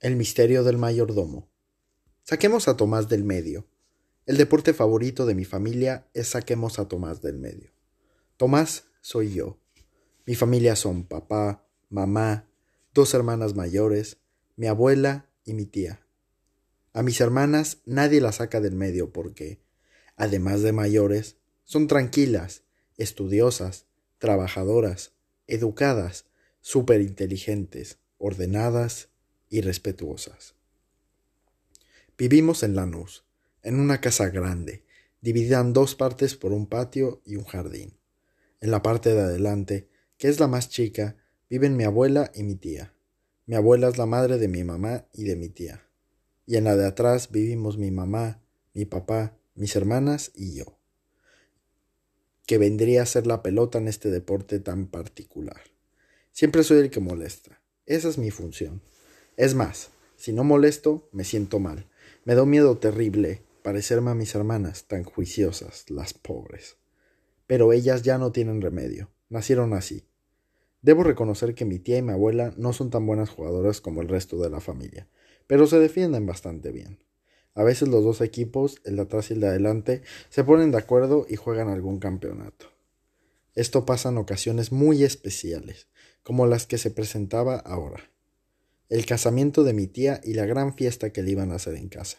El misterio del mayordomo. Saquemos a Tomás del medio. El deporte favorito de mi familia es saquemos a Tomás del medio. Tomás soy yo. Mi familia son papá, mamá, dos hermanas mayores, mi abuela y mi tía. A mis hermanas nadie las saca del medio porque, además de mayores, son tranquilas, estudiosas, trabajadoras, educadas, superinteligentes, ordenadas y respetuosas. Vivimos en Lanús, en una casa grande, dividida en dos partes por un patio y un jardín. En la parte de adelante, que es la más chica, viven mi abuela y mi tía. Mi abuela es la madre de mi mamá y de mi tía. Y en la de atrás vivimos mi mamá, mi papá, mis hermanas y yo. Que vendría a ser la pelota en este deporte tan particular. Siempre soy el que molesta. Esa es mi función. Es más, si no molesto, me siento mal. Me da miedo terrible parecerme a mis hermanas, tan juiciosas, las pobres. Pero ellas ya no tienen remedio. Nacieron así. Debo reconocer que mi tía y mi abuela no son tan buenas jugadoras como el resto de la familia, pero se defienden bastante bien. A veces los dos equipos, el de atrás y el de adelante, se ponen de acuerdo y juegan algún campeonato. Esto pasa en ocasiones muy especiales, como las que se presentaba ahora el casamiento de mi tía y la gran fiesta que le iban a hacer en casa,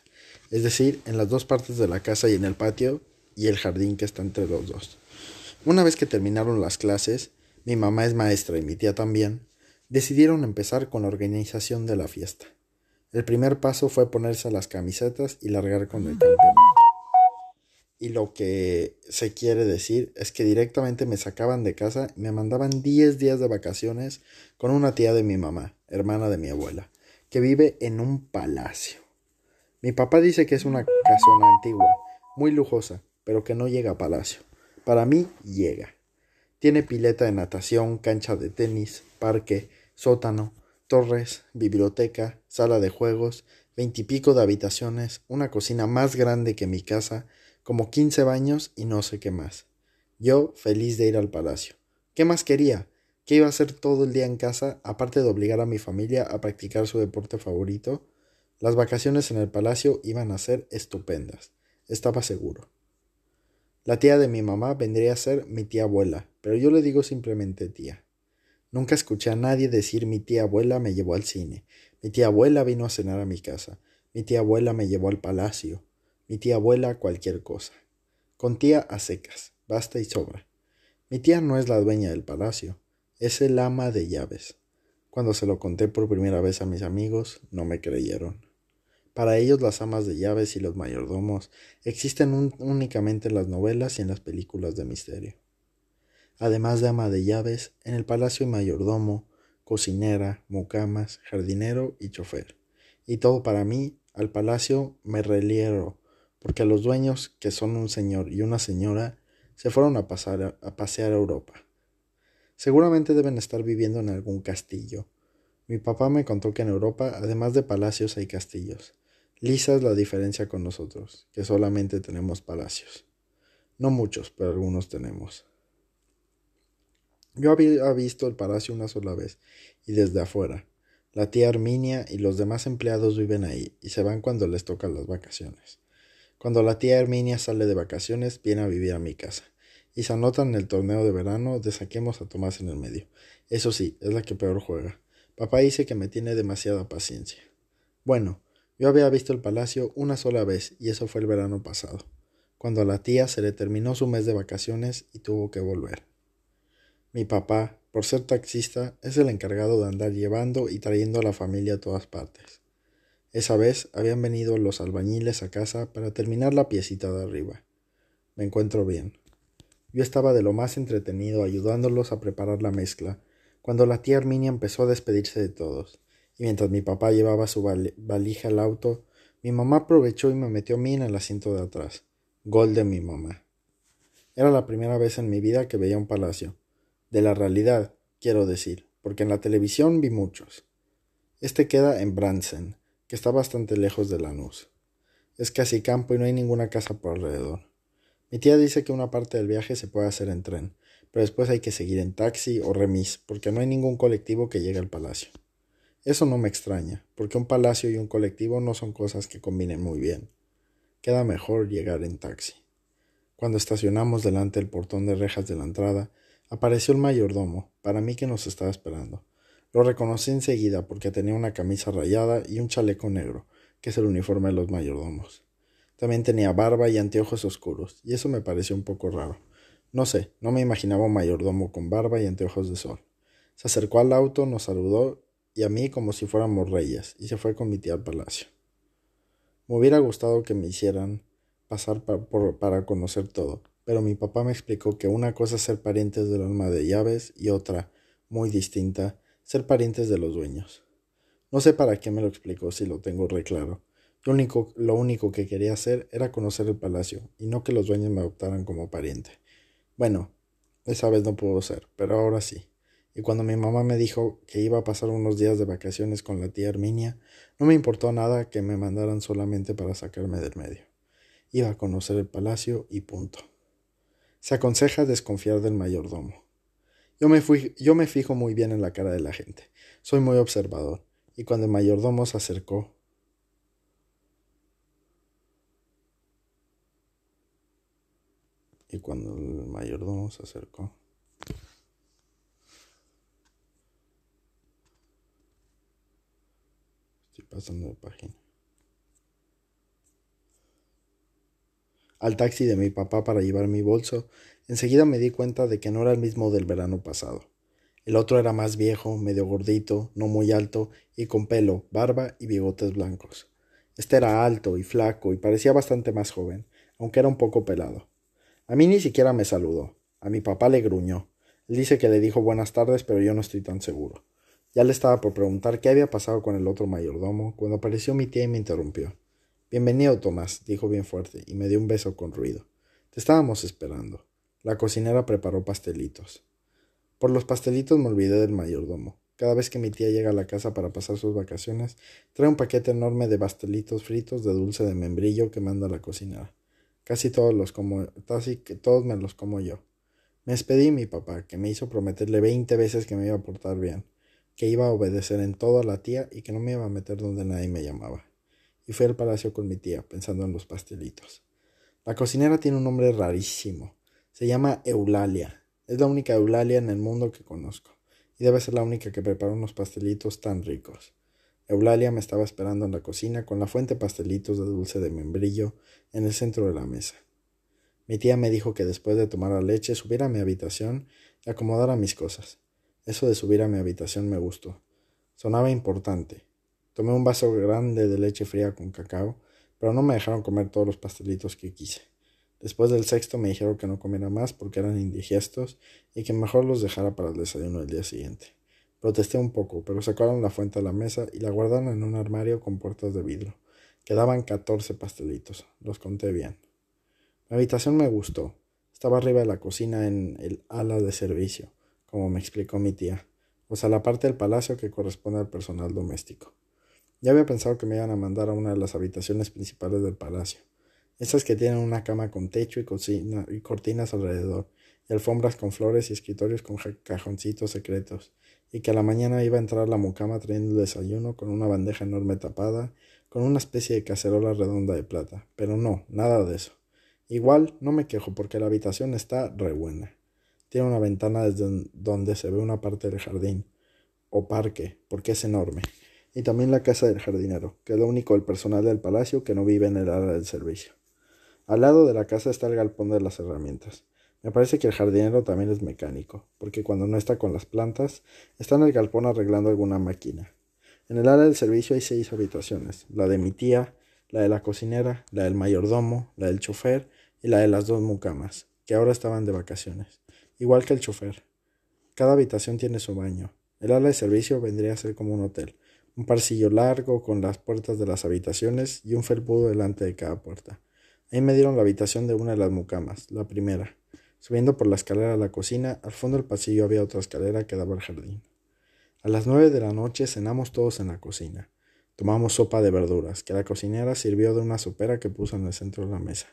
es decir, en las dos partes de la casa y en el patio y el jardín que está entre los dos. Una vez que terminaron las clases, mi mamá es maestra y mi tía también, decidieron empezar con la organización de la fiesta. El primer paso fue ponerse las camisetas y largar con el campeonato. Y lo que se quiere decir es que directamente me sacaban de casa y me mandaban 10 días de vacaciones con una tía de mi mamá, hermana de mi abuela, que vive en un palacio. Mi papá dice que es una casona antigua, muy lujosa, pero que no llega a palacio. Para mí llega. Tiene pileta de natación, cancha de tenis, parque, sótano, torres, biblioteca, sala de juegos, veintipico de habitaciones, una cocina más grande que mi casa, como quince baños y no sé qué más. Yo feliz de ir al palacio. ¿Qué más quería? ¿Qué iba a hacer todo el día en casa, aparte de obligar a mi familia a practicar su deporte favorito? Las vacaciones en el palacio iban a ser estupendas, estaba seguro. La tía de mi mamá vendría a ser mi tía abuela, pero yo le digo simplemente tía. Nunca escuché a nadie decir mi tía abuela me llevó al cine, mi tía abuela vino a cenar a mi casa, mi tía abuela me llevó al palacio, mi tía abuela cualquier cosa. Con tía a secas, basta y sobra. Mi tía no es la dueña del palacio, es el ama de llaves. Cuando se lo conté por primera vez a mis amigos, no me creyeron. Para ellos las amas de llaves y los mayordomos existen únicamente en las novelas y en las películas de misterio. Además de ama de llaves, en el palacio hay mayordomo, cocinera, mucamas, jardinero y chofer. Y todo para mí, al palacio me reliero porque los dueños, que son un señor y una señora, se fueron a, pasar a, pasear a Europa. Seguramente deben estar viviendo en algún castillo. Mi papá me contó que en Europa, además de palacios, hay castillos. Lisa es la diferencia con nosotros, que solamente tenemos palacios. No muchos, pero algunos tenemos. Yo había visto el palacio una sola vez, y desde afuera. La tía Arminia y los demás empleados viven ahí, y se van cuando les tocan las vacaciones. Cuando la tía Herminia sale de vacaciones, viene a vivir a mi casa. Y se anota en el torneo de verano de saquemos a Tomás en el medio. Eso sí, es la que peor juega. Papá dice que me tiene demasiada paciencia. Bueno, yo había visto el palacio una sola vez y eso fue el verano pasado, cuando a la tía se le terminó su mes de vacaciones y tuvo que volver. Mi papá, por ser taxista, es el encargado de andar llevando y trayendo a la familia a todas partes. Esa vez habían venido los albañiles a casa para terminar la piecita de arriba. Me encuentro bien. Yo estaba de lo más entretenido ayudándolos a preparar la mezcla, cuando la tía Arminia empezó a despedirse de todos, y mientras mi papá llevaba su valija al auto, mi mamá aprovechó y me metió a mí en el asiento de atrás. Gol de mi mamá. Era la primera vez en mi vida que veía un palacio. De la realidad, quiero decir, porque en la televisión vi muchos. Este queda en Bransen, que está bastante lejos de Lanús. Es casi campo y no hay ninguna casa por alrededor. Mi tía dice que una parte del viaje se puede hacer en tren, pero después hay que seguir en taxi o remis, porque no hay ningún colectivo que llegue al palacio. Eso no me extraña, porque un palacio y un colectivo no son cosas que combinen muy bien. Queda mejor llegar en taxi. Cuando estacionamos delante del portón de rejas de la entrada, apareció el mayordomo, para mí que nos estaba esperando. Lo reconocí enseguida porque tenía una camisa rayada y un chaleco negro, que es el uniforme de los mayordomos. También tenía barba y anteojos oscuros, y eso me pareció un poco raro. No sé, no me imaginaba un mayordomo con barba y anteojos de sol. Se acercó al auto, nos saludó y a mí como si fuéramos reyes, y se fue con mi tía al palacio. Me hubiera gustado que me hicieran pasar para conocer todo, pero mi papá me explicó que una cosa es ser parientes del alma de llaves y otra, muy distinta, ser parientes de los dueños. No sé para qué me lo explicó si lo tengo re claro. Lo único, lo único que quería hacer era conocer el palacio y no que los dueños me adoptaran como pariente. Bueno, esa vez no pudo ser, pero ahora sí. Y cuando mi mamá me dijo que iba a pasar unos días de vacaciones con la tía Herminia, no me importó nada que me mandaran solamente para sacarme del medio. Iba a conocer el palacio y punto. Se aconseja desconfiar del mayordomo. Yo me, fui, yo me fijo muy bien en la cara de la gente. Soy muy observador. Y cuando el mayordomo se acercó, y cuando el mayordomo se acercó, estoy pasando de página. Al taxi de mi papá para llevar mi bolso, enseguida me di cuenta de que no era el mismo del verano pasado. El otro era más viejo, medio gordito, no muy alto, y con pelo, barba y bigotes blancos. Este era alto y flaco y parecía bastante más joven, aunque era un poco pelado. A mí ni siquiera me saludó. A mi papá le gruñó. Él dice que le dijo buenas tardes, pero yo no estoy tan seguro. Ya le estaba por preguntar qué había pasado con el otro mayordomo cuando apareció mi tía y me interrumpió. Bienvenido, Tomás, dijo bien fuerte, y me dio un beso con ruido. Te estábamos esperando. La cocinera preparó pastelitos. Por los pastelitos me olvidé del mayordomo. Cada vez que mi tía llega a la casa para pasar sus vacaciones, trae un paquete enorme de pastelitos fritos de dulce de membrillo que manda la cocinera. Casi todos los como, casi todos me los como yo. Me despedí de mi papá, que me hizo prometerle veinte veces que me iba a portar bien, que iba a obedecer en todo a la tía y que no me iba a meter donde nadie me llamaba y fui al palacio con mi tía, pensando en los pastelitos. La cocinera tiene un nombre rarísimo. Se llama Eulalia. Es la única Eulalia en el mundo que conozco, y debe ser la única que prepara unos pastelitos tan ricos. Eulalia me estaba esperando en la cocina con la fuente pastelitos de dulce de membrillo en el centro de la mesa. Mi tía me dijo que después de tomar la leche subiera a mi habitación y acomodara mis cosas. Eso de subir a mi habitación me gustó. Sonaba importante, Tomé un vaso grande de leche fría con cacao, pero no me dejaron comer todos los pastelitos que quise. Después del sexto me dijeron que no comiera más porque eran indigestos y que mejor los dejara para el desayuno del día siguiente. Protesté un poco, pero sacaron la fuente a la mesa y la guardaron en un armario con puertas de vidrio. Quedaban catorce pastelitos, los conté bien. Mi habitación me gustó. Estaba arriba de la cocina en el ala de servicio, como me explicó mi tía, o sea, la parte del palacio que corresponde al personal doméstico. Ya había pensado que me iban a mandar a una de las habitaciones principales del palacio, esas que tienen una cama con techo y, cocina, y cortinas alrededor, y alfombras con flores y escritorios con cajoncitos secretos, y que a la mañana iba a entrar la mucama trayendo el desayuno con una bandeja enorme tapada, con una especie de cacerola redonda de plata. Pero no, nada de eso. Igual no me quejo porque la habitación está re buena. Tiene una ventana desde donde se ve una parte del jardín, o parque, porque es enorme y también la casa del jardinero, que es lo único del personal del palacio que no vive en el área del servicio. Al lado de la casa está el galpón de las herramientas. Me parece que el jardinero también es mecánico, porque cuando no está con las plantas, está en el galpón arreglando alguna máquina. En el área del servicio hay seis habitaciones, la de mi tía, la de la cocinera, la del mayordomo, la del chofer y la de las dos mucamas, que ahora estaban de vacaciones, igual que el chofer. Cada habitación tiene su baño. El área de servicio vendría a ser como un hotel, un parcillo largo con las puertas de las habitaciones y un felpudo delante de cada puerta. Ahí me dieron la habitación de una de las mucamas, la primera. Subiendo por la escalera a la cocina, al fondo del pasillo había otra escalera que daba al jardín. A las nueve de la noche cenamos todos en la cocina. Tomamos sopa de verduras, que la cocinera sirvió de una sopera que puso en el centro de la mesa.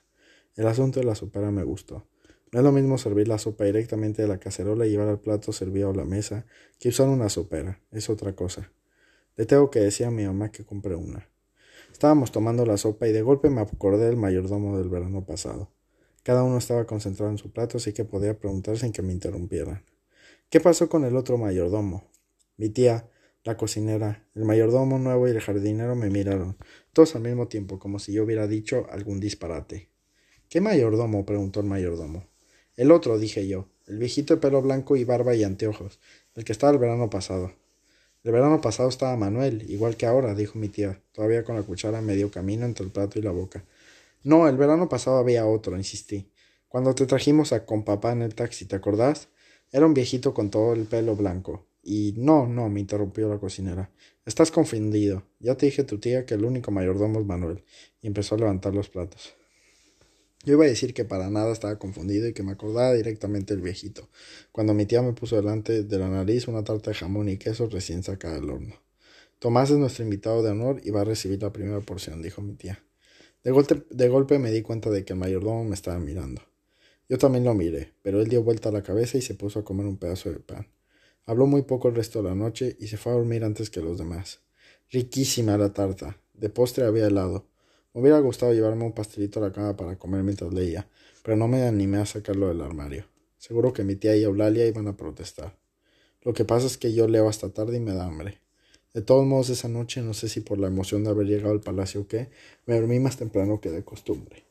El asunto de la sopera me gustó. No es lo mismo servir la sopa directamente de la cacerola y llevar al plato servido a la mesa que usar una sopera. Es otra cosa. Le tengo que decir a mi mamá que compre una. Estábamos tomando la sopa y de golpe me acordé del mayordomo del verano pasado. Cada uno estaba concentrado en su plato, así que podía preguntar sin que me interrumpieran. ¿Qué pasó con el otro mayordomo? Mi tía, la cocinera, el mayordomo nuevo y el jardinero me miraron, todos al mismo tiempo, como si yo hubiera dicho algún disparate. ¿Qué mayordomo? preguntó el mayordomo. El otro, dije yo, el viejito de pelo blanco y barba y anteojos, el que estaba el verano pasado. El verano pasado estaba Manuel, igual que ahora, dijo mi tía, todavía con la cuchara medio camino entre el plato y la boca. No, el verano pasado había otro, insistí. Cuando te trajimos a con papá en el taxi, ¿te acordás? Era un viejito con todo el pelo blanco. Y no, no, me interrumpió la cocinera. Estás confundido. Ya te dije a tu tía que el único mayordomo es Manuel. Y empezó a levantar los platos. Yo iba a decir que para nada estaba confundido y que me acordaba directamente del viejito, cuando mi tía me puso delante de la nariz una tarta de jamón y queso recién sacada del horno. Tomás es nuestro invitado de honor y va a recibir la primera porción, dijo mi tía. De golpe, de golpe me di cuenta de que el mayordomo me estaba mirando. Yo también lo miré, pero él dio vuelta a la cabeza y se puso a comer un pedazo de pan. Habló muy poco el resto de la noche y se fue a dormir antes que los demás. Riquísima la tarta. De postre había helado. Me hubiera gustado llevarme un pastelito a la cama para comer mientras leía, pero no me animé a sacarlo del armario. Seguro que mi tía y Eulalia iban a protestar. Lo que pasa es que yo leo hasta tarde y me da hambre. De todos modos, esa noche, no sé si por la emoción de haber llegado al palacio o qué, me dormí más temprano que de costumbre.